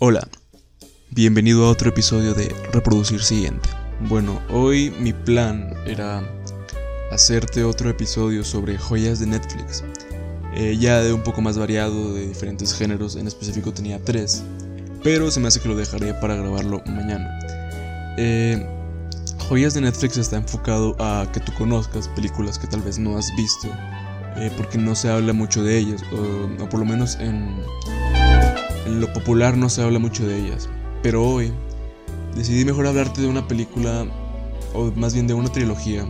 Hola, bienvenido a otro episodio de Reproducir Siguiente. Bueno, hoy mi plan era hacerte otro episodio sobre joyas de Netflix. Eh, ya de un poco más variado, de diferentes géneros, en específico tenía tres, pero se me hace que lo dejaré para grabarlo mañana. Eh, joyas de Netflix está enfocado a que tú conozcas películas que tal vez no has visto, eh, porque no se habla mucho de ellas, o por lo menos en en lo popular no se habla mucho de ellas, pero hoy decidí mejor hablarte de una película, o más bien de una trilogía,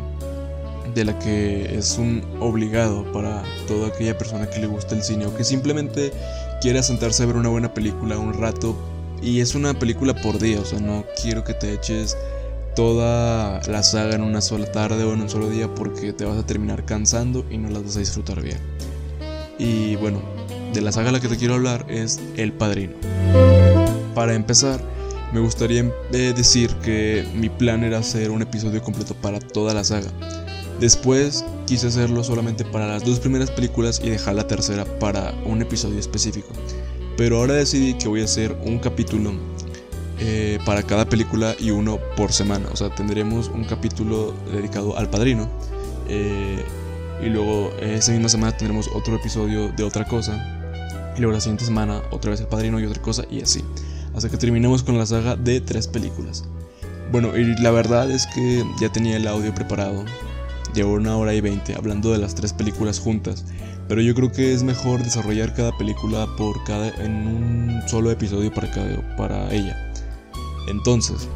de la que es un obligado para toda aquella persona que le gusta el cine o que simplemente quiera sentarse a ver una buena película un rato. Y es una película por día, o sea, no quiero que te eches toda la saga en una sola tarde o en un solo día porque te vas a terminar cansando y no las vas a disfrutar bien. Y bueno, de la saga a la que te quiero hablar es El Padrino. Para empezar, me gustaría eh, decir que mi plan era hacer un episodio completo para toda la saga. Después quise hacerlo solamente para las dos primeras películas y dejar la tercera para un episodio específico. Pero ahora decidí que voy a hacer un capítulo eh, para cada película y uno por semana. O sea, tendremos un capítulo dedicado al padrino. Eh, y luego esa misma semana tendremos otro episodio de otra cosa y luego la siguiente semana otra vez el padrino y otra cosa y así. Hasta que terminemos con la saga de tres películas. Bueno, y la verdad es que ya tenía el audio preparado. Llevo una hora y veinte hablando de las tres películas juntas. Pero yo creo que es mejor desarrollar cada película por cada, en un solo episodio para, cada, para ella. Entonces,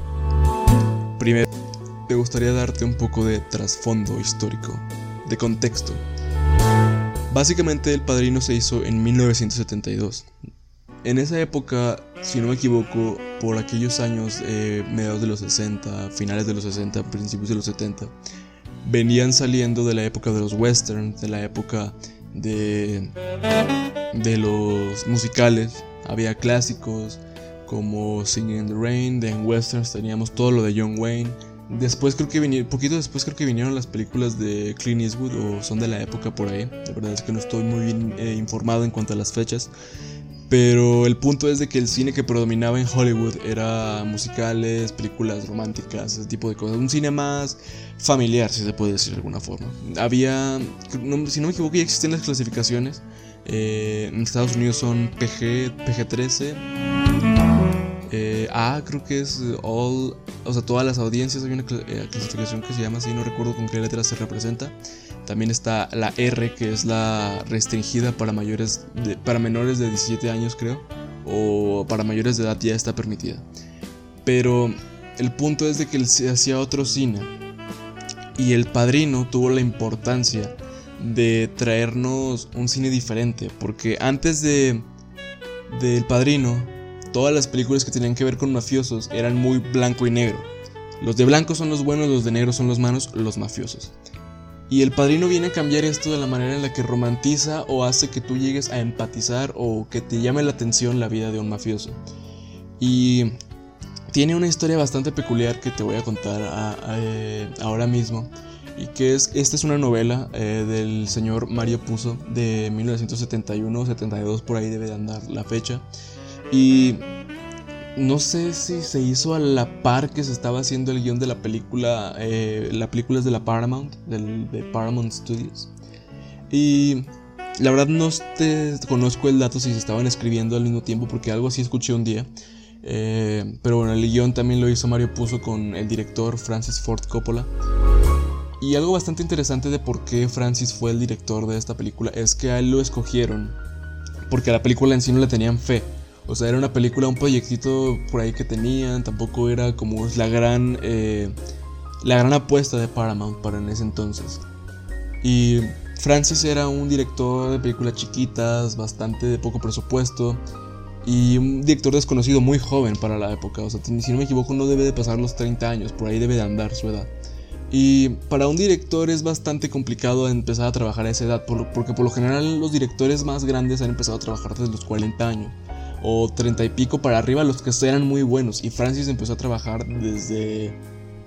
primero, me gustaría darte un poco de trasfondo histórico, de contexto Básicamente El Padrino se hizo en 1972. En esa época, si no me equivoco, por aquellos años, eh, mediados de los 60, finales de los 60, principios de los 70, venían saliendo de la época de los westerns, de la época de, de los musicales. Había clásicos como Singing in the Rain, de en westerns teníamos todo lo de John Wayne, Después creo que vinieron, poquito después creo que vinieron las películas de Clint Eastwood o son de la época por ahí. La verdad es que no estoy muy bien eh, informado en cuanto a las fechas. Pero el punto es de que el cine que predominaba en Hollywood era musicales, películas románticas, ese tipo de cosas. Un cine más familiar, si se puede decir de alguna forma. Había, si no me equivoco, ya existen las clasificaciones. Eh, en Estados Unidos son PG, PG-13. Eh, A creo que es all, o sea, todas las audiencias. Hay una eh, clasificación que se llama así, no recuerdo con qué letra se representa. También está la R, que es la restringida para mayores, para menores de 17 años, creo, o para mayores de edad ya está permitida. Pero el punto es de que se hacía otro cine y el padrino tuvo la importancia de traernos un cine diferente, porque antes de del padrino todas las películas que tenían que ver con mafiosos eran muy blanco y negro. Los de blanco son los buenos, los de negro son los malos, los mafiosos. Y el padrino viene a cambiar esto de la manera en la que romantiza o hace que tú llegues a empatizar o que te llame la atención la vida de un mafioso. Y tiene una historia bastante peculiar que te voy a contar eh, ahora mismo. Y que es, esta es una novela eh, del señor Mario Puzo de 1971-72, por ahí debe de andar la fecha. Y no sé si se hizo a la par que se estaba haciendo el guion de la película. Eh, la película es de la Paramount, del, de Paramount Studios. Y la verdad no te conozco el dato si se estaban escribiendo al mismo tiempo, porque algo así escuché un día. Eh, pero bueno, el guion también lo hizo Mario Puzo con el director Francis Ford Coppola. Y algo bastante interesante de por qué Francis fue el director de esta película es que a él lo escogieron porque a la película en sí no le tenían fe. O sea, era una película, un proyectito por ahí que tenían. Tampoco era como la gran, eh, la gran apuesta de Paramount para en ese entonces. Y Francis era un director de películas chiquitas, bastante de poco presupuesto. Y un director desconocido muy joven para la época. O sea, si no me equivoco, no debe de pasar los 30 años. Por ahí debe de andar su edad. Y para un director es bastante complicado empezar a trabajar a esa edad, porque por lo general los directores más grandes han empezado a trabajar desde los 40 años o 30 y pico para arriba los que eran muy buenos. Y Francis empezó a trabajar desde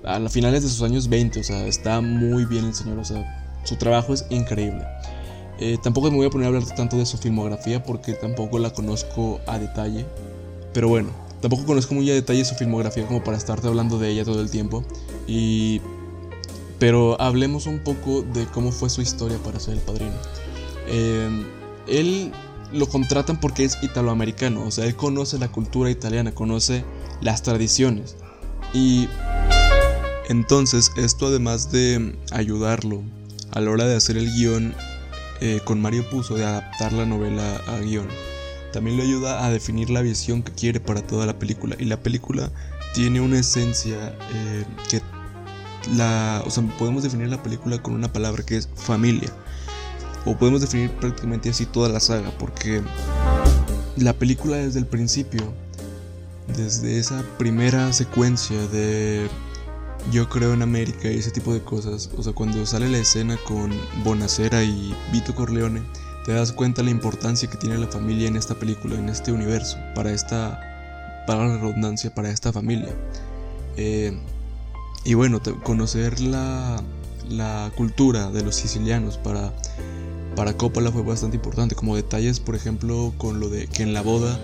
a las finales de sus años 20, o sea, está muy bien el señor, o sea, su trabajo es increíble. Eh, tampoco me voy a poner a hablar tanto de su filmografía porque tampoco la conozco a detalle. pero bueno, tampoco conozco muy a detalle su filmografía como para estarte hablando de ella todo el tiempo. Y pero hablemos un poco de cómo fue su historia para ser el padrino. Eh, él lo contratan porque es italoamericano, o sea, él conoce la cultura italiana, conoce las tradiciones. Y entonces esto además de ayudarlo a la hora de hacer el guion eh, con Mario Puzo, de adaptar la novela a guion, también le ayuda a definir la visión que quiere para toda la película. Y la película tiene una esencia eh, que la, o sea, podemos definir la película con una palabra que es familia. O podemos definir prácticamente así toda la saga, porque la película desde el principio, desde esa primera secuencia de Yo creo en América y ese tipo de cosas, o sea, cuando sale la escena con Bonacera y Vito Corleone, te das cuenta la importancia que tiene la familia en esta película, en este universo, para esta, para la redundancia, para esta familia. Eh, y bueno, conocer la, la cultura de los sicilianos para para Coppola fue bastante importante, como detalles, por ejemplo, con lo de que en la boda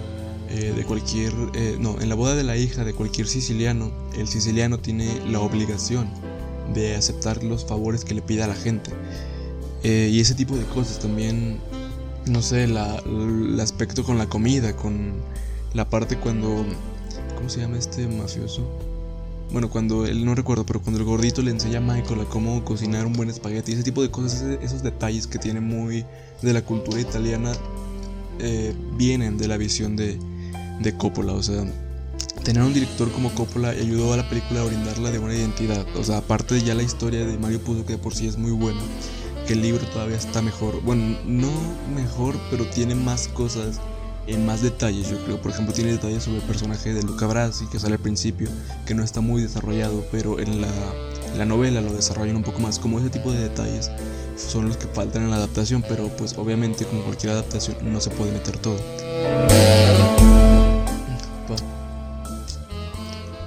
eh, de cualquier, eh, no, en la boda de la hija de cualquier siciliano, el siciliano tiene la obligación de aceptar los favores que le pida la gente. Eh, y ese tipo de cosas también, no sé, la, el aspecto con la comida, con la parte cuando, ¿cómo se llama este mafioso? Bueno, cuando él no recuerdo, pero cuando el gordito le enseña a Michael a cómo cocinar un buen espagueti, ese tipo de cosas, esos detalles que tiene muy de la cultura italiana, eh, vienen de la visión de, de Coppola. O sea, tener un director como Coppola ayudó a la película a brindarla de una identidad. O sea, aparte de ya la historia de Mario Puzo, que por sí es muy buena, que el libro todavía está mejor. Bueno, no mejor, pero tiene más cosas en más detalles, yo creo. Por ejemplo, tiene detalles sobre el personaje de Luca Brasi, que sale al principio, que no está muy desarrollado, pero en la, novela lo desarrollan un poco más. Como ese tipo de detalles son los que faltan en la adaptación, pero pues obviamente como cualquier adaptación no se puede meter todo.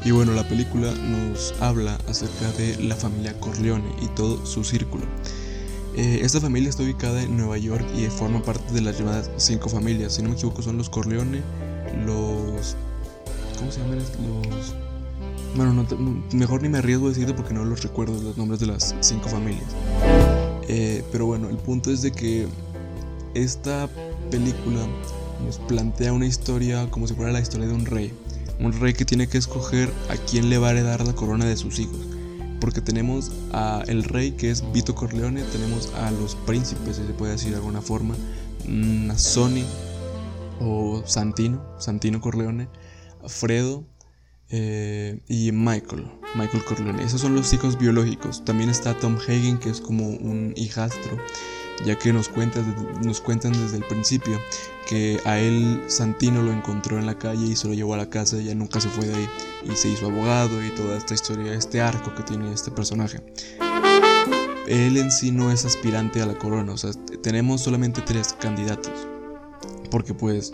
Y bueno, la película nos habla acerca de la familia Corleone y todo su círculo. Eh, esta familia está ubicada en Nueva York y forma parte de las llamadas cinco familias. Si no me equivoco, son los Corleone, los. ¿Cómo se llaman? Los. Bueno, mejor ni me arriesgo a decirte porque no los recuerdo los nombres de las cinco familias. Eh, pero bueno, el punto es de que esta película nos plantea una historia como si fuera la historia de un rey. Un rey que tiene que escoger a quién le va a heredar la corona de sus hijos porque tenemos a el rey que es Vito Corleone, tenemos a los príncipes, si se puede decir de alguna forma, mm, a Sony o Santino, Santino Corleone, Fredo eh, y Michael, Michael Corleone. Esos son los hijos biológicos. También está Tom Hagen, que es como un hijastro ya que nos, nos cuentan desde el principio que a él Santino lo encontró en la calle y se lo llevó a la casa y ya nunca se fue de ahí y se hizo abogado y toda esta historia, este arco que tiene este personaje. Él en sí no es aspirante a la corona, o sea, tenemos solamente tres candidatos, porque pues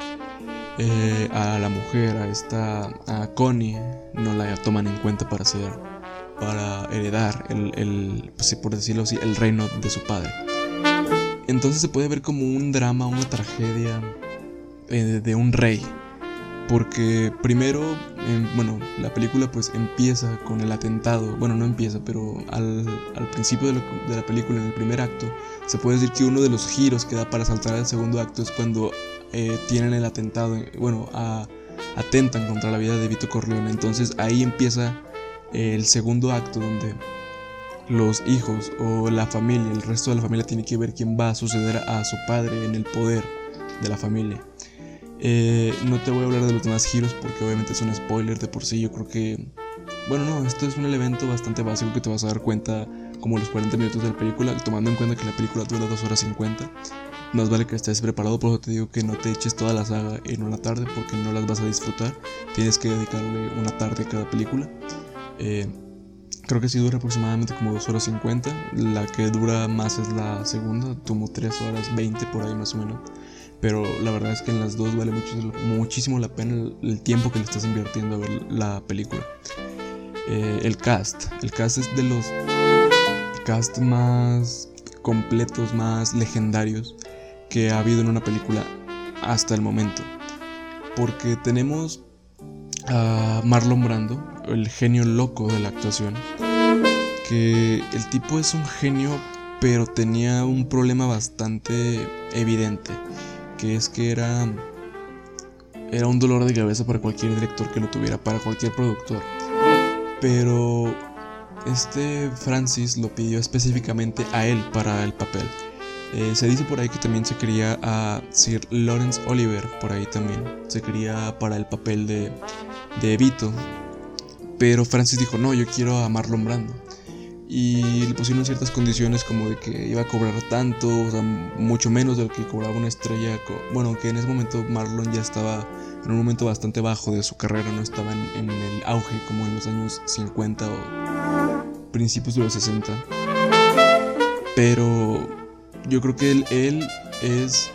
eh, a la mujer, a esta, a Connie, no la toman en cuenta para ser, para heredar el, el pues, por decirlo así, el reino de su padre. Entonces se puede ver como un drama, una tragedia eh, de un rey. Porque primero, em, bueno, la película pues empieza con el atentado. Bueno, no empieza, pero al, principio de, la película, en el primer acto, se puede decir que uno de los giros que da para saltar al segundo acto es cuando eh, tienen el atentado, bueno, atentan contra la vida de Vito Corleone. Entonces ahí empieza el segundo acto donde los hijos o la familia, el resto de la familia tiene que ver quién va a suceder a su padre en el poder de la familia. Eh, no te voy a hablar de los demás giros porque obviamente es un spoiler de por sí. Yo creo que, bueno, no, esto es un elemento bastante básico que te vas a dar cuenta como los 40 minutos de la película, tomando en cuenta que la película dura 2 horas 50. Más vale que estés preparado, por eso te digo que no te eches toda la saga en una tarde porque no las vas a disfrutar. Tienes que dedicarle una tarde a cada película. Eh, Creo que sí dura aproximadamente como 2 horas 50. La que dura más es la segunda, como 3 horas 20 por ahí más o menos. Pero la verdad es que en las dos vale muchísimo, muchísimo la pena el, tiempo que le estás invirtiendo a ver la película. Eh, el cast. El cast es de los cast más completos, más legendarios que ha habido en una película hasta el momento. Porque tenemos a Marlon Brando, el genio loco de la actuación. Que el tipo es un genio, pero tenía un problema bastante evidente, que es que era era un dolor de cabeza para cualquier director que lo tuviera, para cualquier productor. Pero este Francis lo pidió específicamente a él para el papel. Eh, se dice por ahí que también se quería a Sir Lawrence Oliver, por ahí también. Se quería para el papel de, de Vito. Pero Francis dijo, no, yo quiero a Marlon Brando. Y le pusieron ciertas condiciones como de que iba a cobrar tanto, o sea, mucho menos de lo que cobraba una estrella. Bueno, que en ese momento Marlon ya estaba en un momento bastante bajo de su carrera, no estaba en, el auge como en los años 50 o principios de los 60. Pero yo creo que él, él es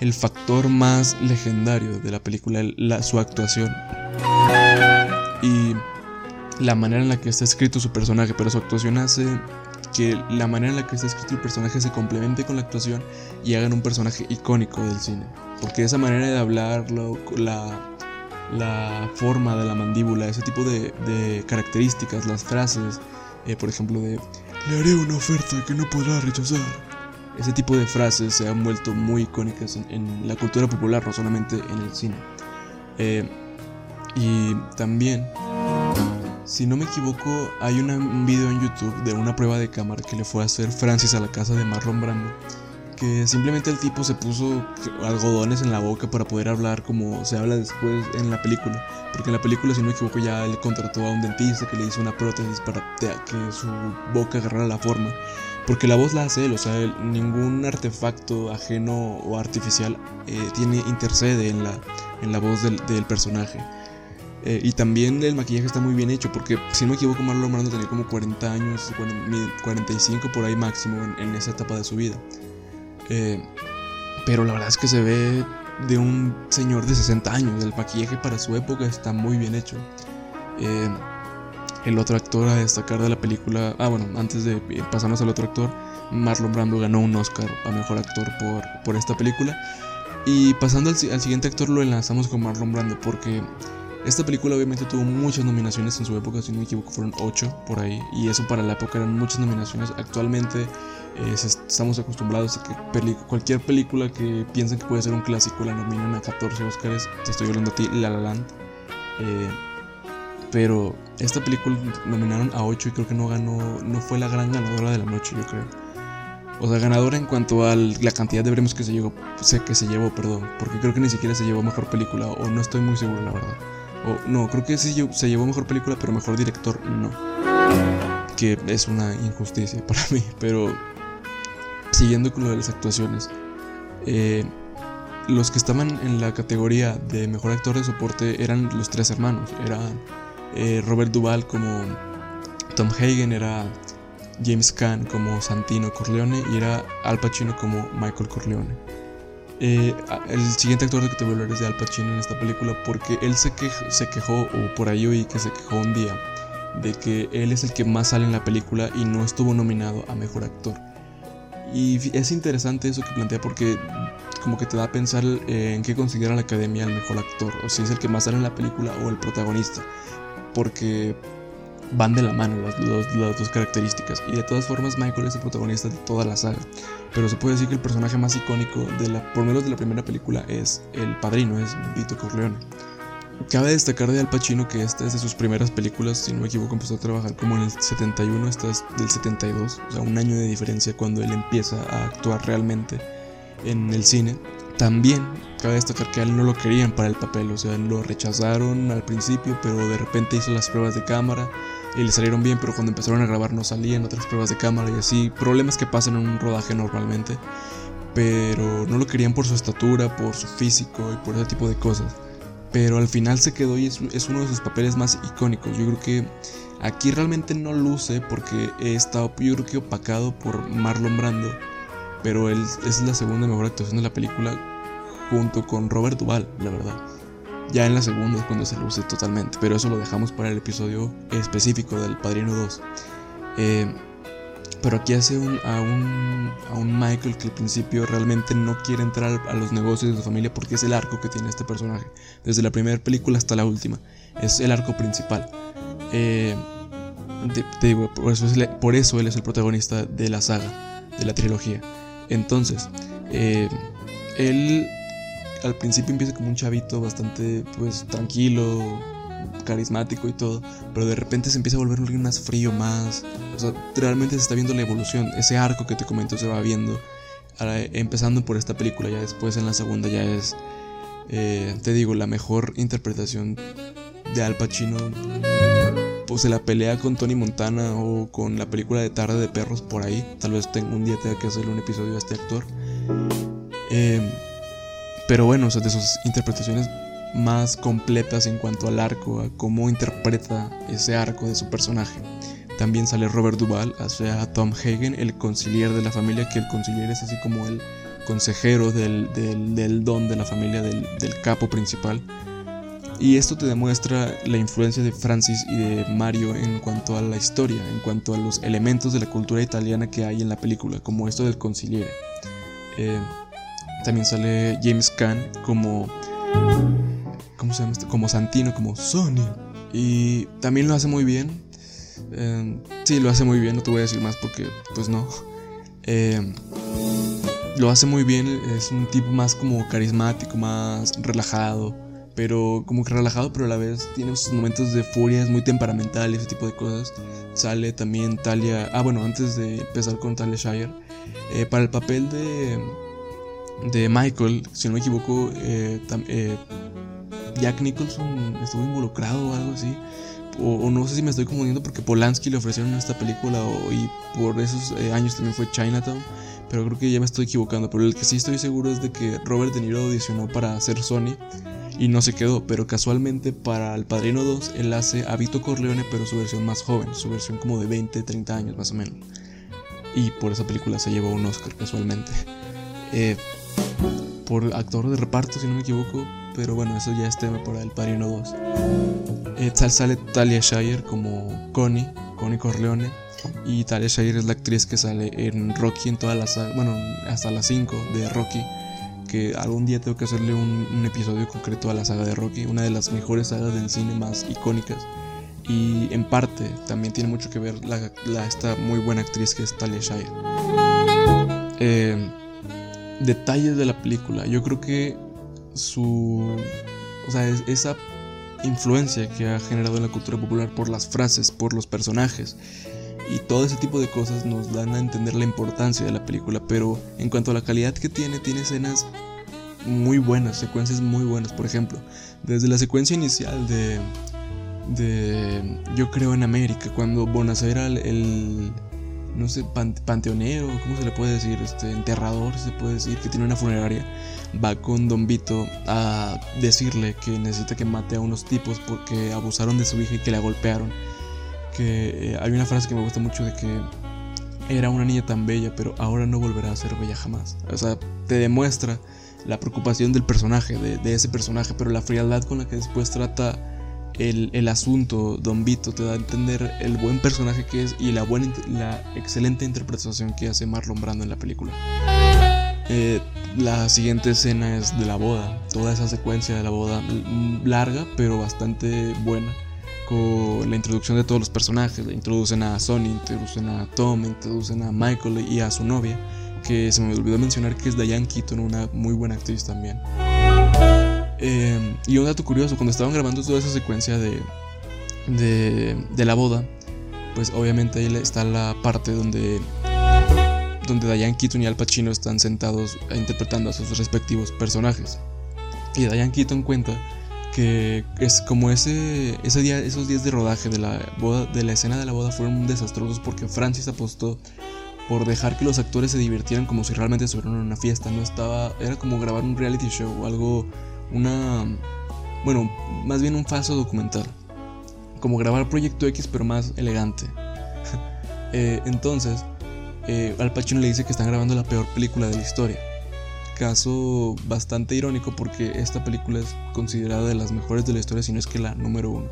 el factor más legendario de la película, la, su actuación. Y la manera en la que está escrito su personaje, pero su actuación hace que la manera en la que está escrito el personaje se complemente con la actuación y hagan un personaje icónico del cine. Porque esa manera de hablar, la, la forma de la mandíbula, ese tipo de, características, las frases, eh, por ejemplo, de le haré una oferta que no podrá rechazar. Ese tipo de frases se han vuelto muy icónicas en, la cultura popular, no solamente en el cine. Eh, y también si no me equivoco, hay un video en YouTube de una prueba de cámara que le fue a hacer Francis a la casa de Marlon Brando. Que simplemente el tipo se puso algodones en la boca para poder hablar como se habla después en la película. Porque en la película, si no me equivoco, ya él contrató a un dentista que le hizo una prótesis para que su boca agarrara la forma. Porque la voz la hace él, o sea, ningún artefacto ajeno o artificial eh, tiene, intercede en la, en la voz del, del personaje. Eh, y también el maquillaje está muy bien hecho, porque si no me equivoco, Marlon Brando tenía como 40 años, 45 por ahí máximo en, esa etapa de su vida. Eh, pero la verdad es que se ve de un señor de 60 años. El maquillaje para su época está muy bien hecho. Eh, el otro actor a destacar de la película, ah bueno, antes de pasarnos al otro actor, Marlon Brando ganó un Oscar a Mejor Actor por, por esta película. Y pasando al, al siguiente actor lo enlazamos con Marlon Brando porque esta película obviamente tuvo muchas nominaciones en su época, si no me equivoco fueron 8 por ahí, y eso para la época eran muchas nominaciones. Actualmente eh, estamos acostumbrados a que cualquier película que piensen que puede ser un clásico la nominan a 14 Oscars, te estoy hablando a ti, La La Land. Eh, pero esta película nominaron a 8 y creo que no ganó, no fue la gran ganadora de la noche, yo creo. O sea, ganadora en cuanto a la cantidad de premios que se llevó, que se llevó, perdón, porque creo que ni siquiera se llevó mejor película, o no estoy muy seguro, la verdad. O no, creo que sí se llevó mejor película, pero mejor director no. Que es una injusticia para mí. Pero siguiendo con lo de las actuaciones. Eh, los que estaban en la categoría de mejor actor de soporte eran los tres hermanos. Era eh, Robert Duvall como Tom Hagen, era James Caan como Santino Corleone y era Al Pacino como Michael Corleone. Eh, el siguiente actor de que te voy a hablar es de Al Pacino en esta película porque él se, se quejó, o por ahí oí que se quejó un día, de que él es el que más sale en la película y no estuvo nominado a Mejor Actor. Y es interesante eso que plantea porque como que te da a pensar en qué considera la academia el mejor actor, o si es el que más sale en la película o el protagonista. Porque van de la mano las, dos características. Y de todas formas, Michael es el protagonista de toda la saga. Pero se puede decir que el personaje más icónico, de la, por menos de la primera película, es el padrino, es Vito Corleone. Cabe destacar de Al Pacino que esta es de sus primeras películas, si no me equivoco, empezó a trabajar como en el 71, esta es del 72, o sea, un año de diferencia cuando él empieza a actuar realmente en el cine. También cabe destacar que a él no lo querían para el papel, o sea, lo rechazaron al principio, pero de repente hizo las pruebas de cámara y le salieron bien, pero cuando empezaron a grabar no salían otras pruebas de cámara y así, problemas que pasan en un rodaje normalmente, pero no lo querían por su estatura, por su físico y por ese tipo de cosas. Pero al final se quedó y es, uno de sus papeles más icónicos. Yo creo que aquí realmente no luce porque he estado, yo creo que opacado por Marlon Brando pero él es la segunda mejor actuación de la película junto con Robert Duvall, la verdad. Ya en la segunda es cuando se luce totalmente, pero eso lo dejamos para el episodio específico del Padrino 2. Eh, Pero aquí hace un, a, un, a un Michael que al principio realmente no quiere entrar a los negocios de su familia porque es el arco que tiene este personaje. Desde la primera película hasta la última. Es el arco principal. Eh, te, digo, por eso, es, por eso él es el protagonista de la saga, de la trilogía. Entonces, eh, él al principio empieza como un chavito bastante pues tranquilo, carismático y todo, pero de repente se empieza a volver alguien más frío, más... O sea, realmente se está viendo la evolución, ese arco que te comento se va viendo, empezando por esta película, ya después en la segunda ya es, eh, te digo, la mejor interpretación de Al Pacino. Pues se la pelea con Tony Montana o con la película de Tarde de Perros por ahí. Tal vez tengo un día tenga que hacerle un episodio a este actor. Eh, pero bueno, o sea, de sus interpretaciones más completas en cuanto al arco, a cómo interpreta ese arco de su personaje. También sale Robert Duvall, o sea, Tom Hagen, el conciliar de la familia, que el conciliar es así como el consejero del, don de la familia, del, del, capo principal. Y esto te demuestra la influencia de Francis y de Mario en cuanto a la historia, en cuanto a los elementos de la cultura italiana que hay en la película, como esto del conciliere. Eh, también sale James Caan como ¿Cómo se llama este? Como Santino, como Sony. Y también lo hace muy bien. Eh, sí, lo hace muy bien, no te voy a decir más porque, pues no. Eh, lo hace muy bien, es un tipo más como carismático, más relajado. Pero como que relajado, pero a la vez tiene sus momentos de furia, es muy temperamental y ese tipo de cosas. Sale también Talia. Ah, bueno, antes de empezar con Talia Shire. Eh, para el papel de, de Michael, si no me equivoco, eh, Jack Nicholson estuvo involucrado o algo así. O, no sé si me estoy confundiendo porque Polanski le ofrecieron esta película o, y por esos eh, años también fue Chinatown. Pero creo que ya me estoy equivocando. Pero el que sí estoy seguro es de que Robert De Niro audicionó para hacer Sony y no se quedó. Pero casualmente para El Padrino 2 él hace a Vito Corleone pero su versión más joven, su versión como de 20, 30 años más o menos. Y por esa película se llevó un Oscar casualmente. Eh, por actor de reparto, si no me equivoco, pero bueno, eso ya es tema para El Padrino 2. Eh, sale Talia Shire como Connie, Connie Corleone. Y Talia Shire es la actriz que sale en Rocky en todas las bueno, hasta las 5 de Rocky. Que algún día tengo que hacerle un, episodio concreto a la saga de Rocky, una de las mejores sagas del cine más icónicas. Y en parte también tiene mucho que ver la, esta muy buena actriz que es Talia Shire. Eh, detalles de la película. Yo creo que su. O sea, esa influencia que ha generado en la cultura popular por las frases, por los personajes y todo ese tipo de cosas nos dan a entender la importancia de la película. Pero en cuanto a la calidad que tiene, tiene escenas muy buenas, secuencias muy buenas. Por ejemplo, desde la secuencia inicial de. de Yo creo en América, cuando Bonacera, el no sé, panteonero, ¿cómo se le puede decir? Este, enterrador, se puede decir, que tiene una funeraria, va con Don Vito a decirle que necesita que mate a unos tipos porque abusaron de su hija y que la golpearon. Que eh, hay una frase que me gusta mucho de que era una niña tan bella, pero ahora no volverá a ser bella jamás. O sea, te demuestra la preocupación del personaje, de ese personaje, pero la frialdad con la que después trata el, asunto, Don Vito, te da a entender el buen personaje que es y la, buena, la excelente interpretación que hace Marlon Brando en la película. Eh, la siguiente escena es de la boda, toda esa secuencia de la boda larga pero bastante buena con la introducción de todos los personajes, introducen a Sonny, introducen a Tom, introducen a Michael y a su novia, que se me olvidó mencionar que es Diane Keaton, una muy buena actriz también. Em, y un dato curioso, cuando estaban grabando toda esa secuencia de, de, la boda, pues obviamente ahí está la parte donde, donde Diane Keaton y Al Pacino están sentados interpretando a sus respectivos personajes. Y Diane Keaton cuenta que es como ese, ese día, esos días de rodaje de la boda, de la escena de la boda fueron desastrosos porque Francis apostó por dejar que los actores se divirtieran como si realmente estuvieran en una fiesta, no estaba, era como grabar un reality show o algo una, bueno, más bien un falso documental, como grabar Proyecto X pero más elegante. Eh, entonces, eh, Al Pacino le dice que están grabando la peor película de la historia. Caso bastante irónico porque esta película es considerada de las mejores de la historia, si no es que la número uno.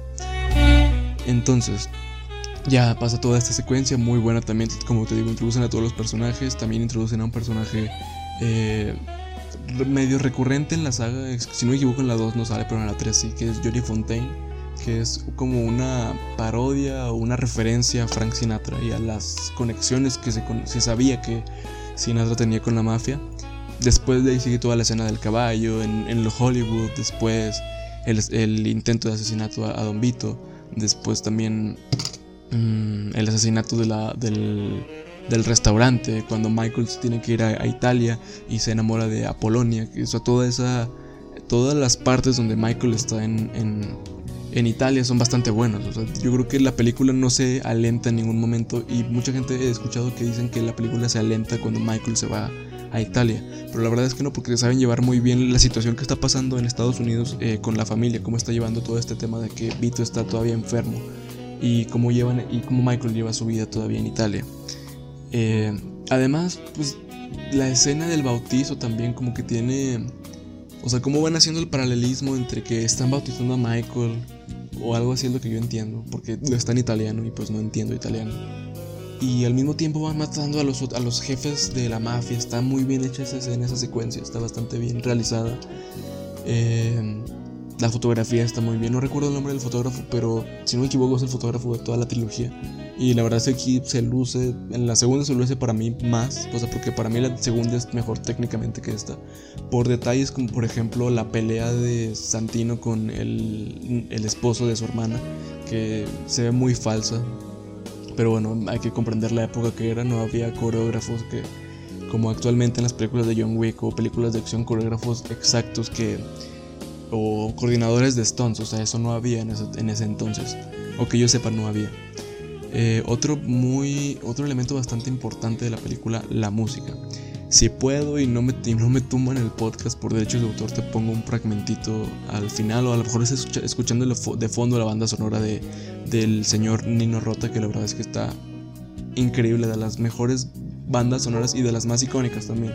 Entonces, ya pasa toda esta secuencia, muy buena también, como te digo, introducen a todos los personajes, también introducen a un personaje eh, medio recurrente en la saga, si no me equivoco en la 2 no sale, pero en la 3 sí, que es Jodie Fontaine, que es como una parodia o una referencia a Frank Sinatra y a las conexiones que se, se sabía que Sinatra tenía con la mafia. Después de ahí sigue toda la escena del caballo en, en Hollywood, después el, intento de asesinato a, a Don Vito, después también Mm, el asesinato de la, del, del, restaurante, cuando Michael tiene que ir a, Italia y se enamora de Apolonia, o sea, toda esa, todas las partes donde Michael está en, en, en Italia son bastante buenas. Yo creo que la película no se alenta en ningún momento y mucha gente he escuchado que dicen que la película se alenta cuando Michael se va a Italia. Pero la verdad es que no, porque saben llevar muy bien la situación que está pasando en Estados Unidos eh, con la familia, cómo está llevando todo este tema de que Vito está todavía enfermo y cómo llevan y cómo Michael lleva su vida todavía en Italia. Eh, además, pues la escena del bautizo también como que tiene, o sea, cómo van haciendo el paralelismo entre que están bautizando a Michael o algo así es lo que yo entiendo, porque está en italiano y pues no entiendo italiano. Y al mismo tiempo van matando a los, a los jefes de la mafia. Está muy bien hecha esa escena, esa secuencia. Está bastante bien realizada. Eh, la fotografía está muy bien. No recuerdo el nombre del fotógrafo, pero si no me equivoco es el fotógrafo de toda la trilogía. Y la verdad es que aquí se luce, en la segunda se luce para mí más, o sea, porque para mí la segunda es mejor técnicamente que esta. Por detalles como por ejemplo la pelea de Santino con el, el esposo de su hermana, que se ve muy falsa. Pero bueno, hay que comprender la época que era, no había coreógrafos que, como actualmente en las películas de John Wick o películas de acción, coreógrafos exactos que o coordinadores de Stones, o sea, eso no había en ese, entonces, o que yo sepa no había. Eh, otro, muy, otro elemento bastante importante de la película, la música. Si puedo y no me, no me tumban el podcast por derechos de autor, te pongo un fragmentito al final, o a lo mejor es escuchando de fondo la banda sonora de, del señor Nino Rota, que la verdad es que está increíble, de las mejores bandas sonoras y de las más icónicas también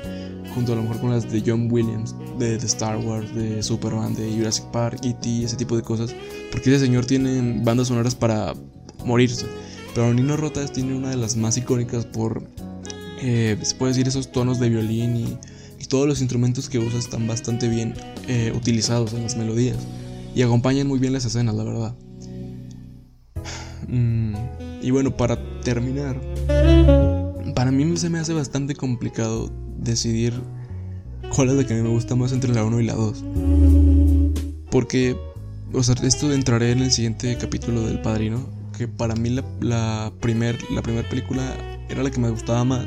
junto a lo mejor con las de John Williams, de, Star Wars, de Superman, de Jurassic Park, E.T., ese tipo de cosas, porque ese señor tiene bandas sonoras para morirse. Pero Nino Rotas tiene una de las más icónicas por, eh, se puede decir, esos tonos de violín y, todos los instrumentos que usa están bastante bien eh, utilizados en las melodías y acompañan muy bien las escenas, la verdad. Mm, y bueno, para terminar, para mí se me hace bastante complicado decidir cuál es la que me gusta más entre la 1 y la 2. Porque, o sea, esto entraré en el siguiente capítulo del Padrino, que para mí la, primera la primer película era la que me gustaba más.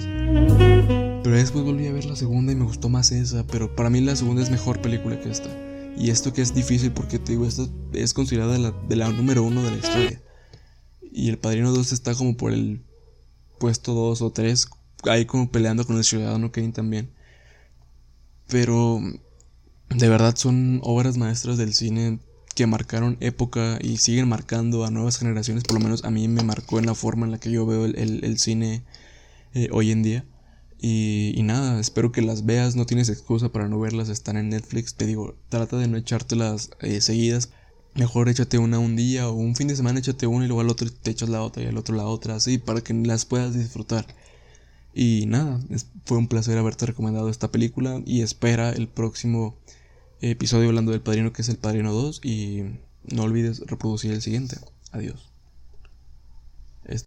Pero después volví a ver la segunda y me gustó más esa, pero para mí la segunda es mejor película que esta. Y esto que es difícil porque te digo, esta es considerada la, de número uno de la historia. Y el Padrino 2 está como por el puesto 2 o 3 ahí como peleando con el Ciudadano Kane también. Pero de verdad son obras maestras del cine que marcaron época y siguen marcando a nuevas generaciones. Por lo menos a mí me marcó en la forma en la que yo veo el, cine eh, hoy en día. Y, nada, espero que las veas, no tienes excusa para no verlas, están en Netflix. Te digo, trata de no echártelas eh, seguidas. Mejor échate una un día o un fin de semana échate una y luego al otro te echas la otra y al otro la otra, así, para que las puedas disfrutar. Y nada, fue un placer haberte recomendado esta película y espera el próximo episodio hablando del Padrino que es el Padrino 2 y no olvides reproducir el siguiente. Adiós.